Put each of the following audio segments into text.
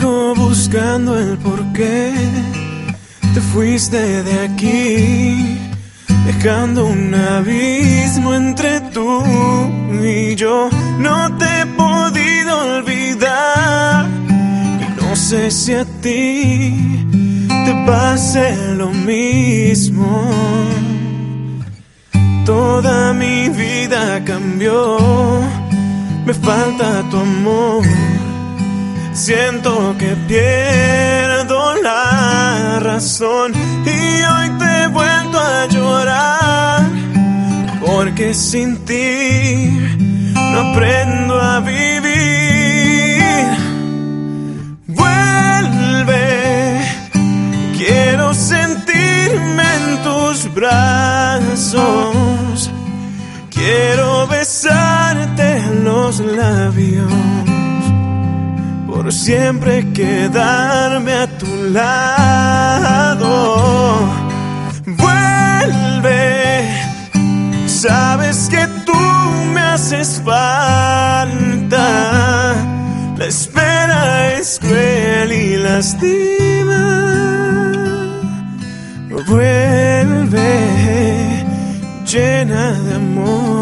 buscando el porqué. Te fuiste de aquí, dejando un abismo entre tú y yo. No te he podido olvidar. Y no sé si a ti te pase lo mismo. Toda mi vida cambió, me falta tu amor. Siento que pierdo la razón y hoy te he vuelto a llorar. Porque sin ti no aprendo a vivir. Vuelve, quiero sentirme en tus brazos. Quiero besarte los labios por siempre quedarme a tu lado. Vuelve, sabes que tú me haces falta. La espera es cruel y lastima. Vuelve, llena de amor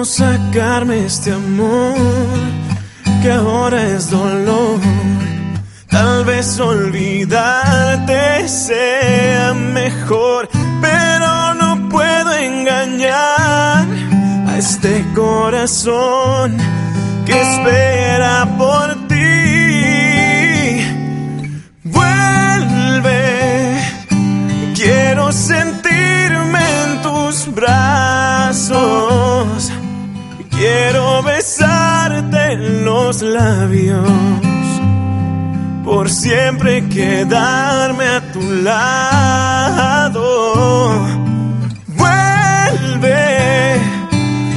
¿Cómo sacarme este amor que ahora es dolor? Tal vez olvidarte sea mejor, pero no puedo engañar a este corazón que espera por ti. Vuelve, quiero sentirme en tus brazos. Quiero besarte en los labios, por siempre quedarme a tu lado. Vuelve,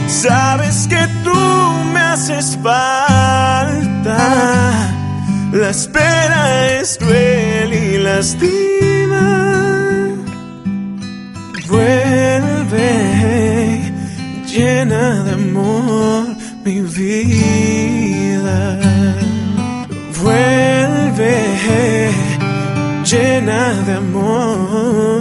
sabes que tú me haces falta. La espera es cruel y lastima. Vuelve, llena de mi vida. Vuelve, llena de amor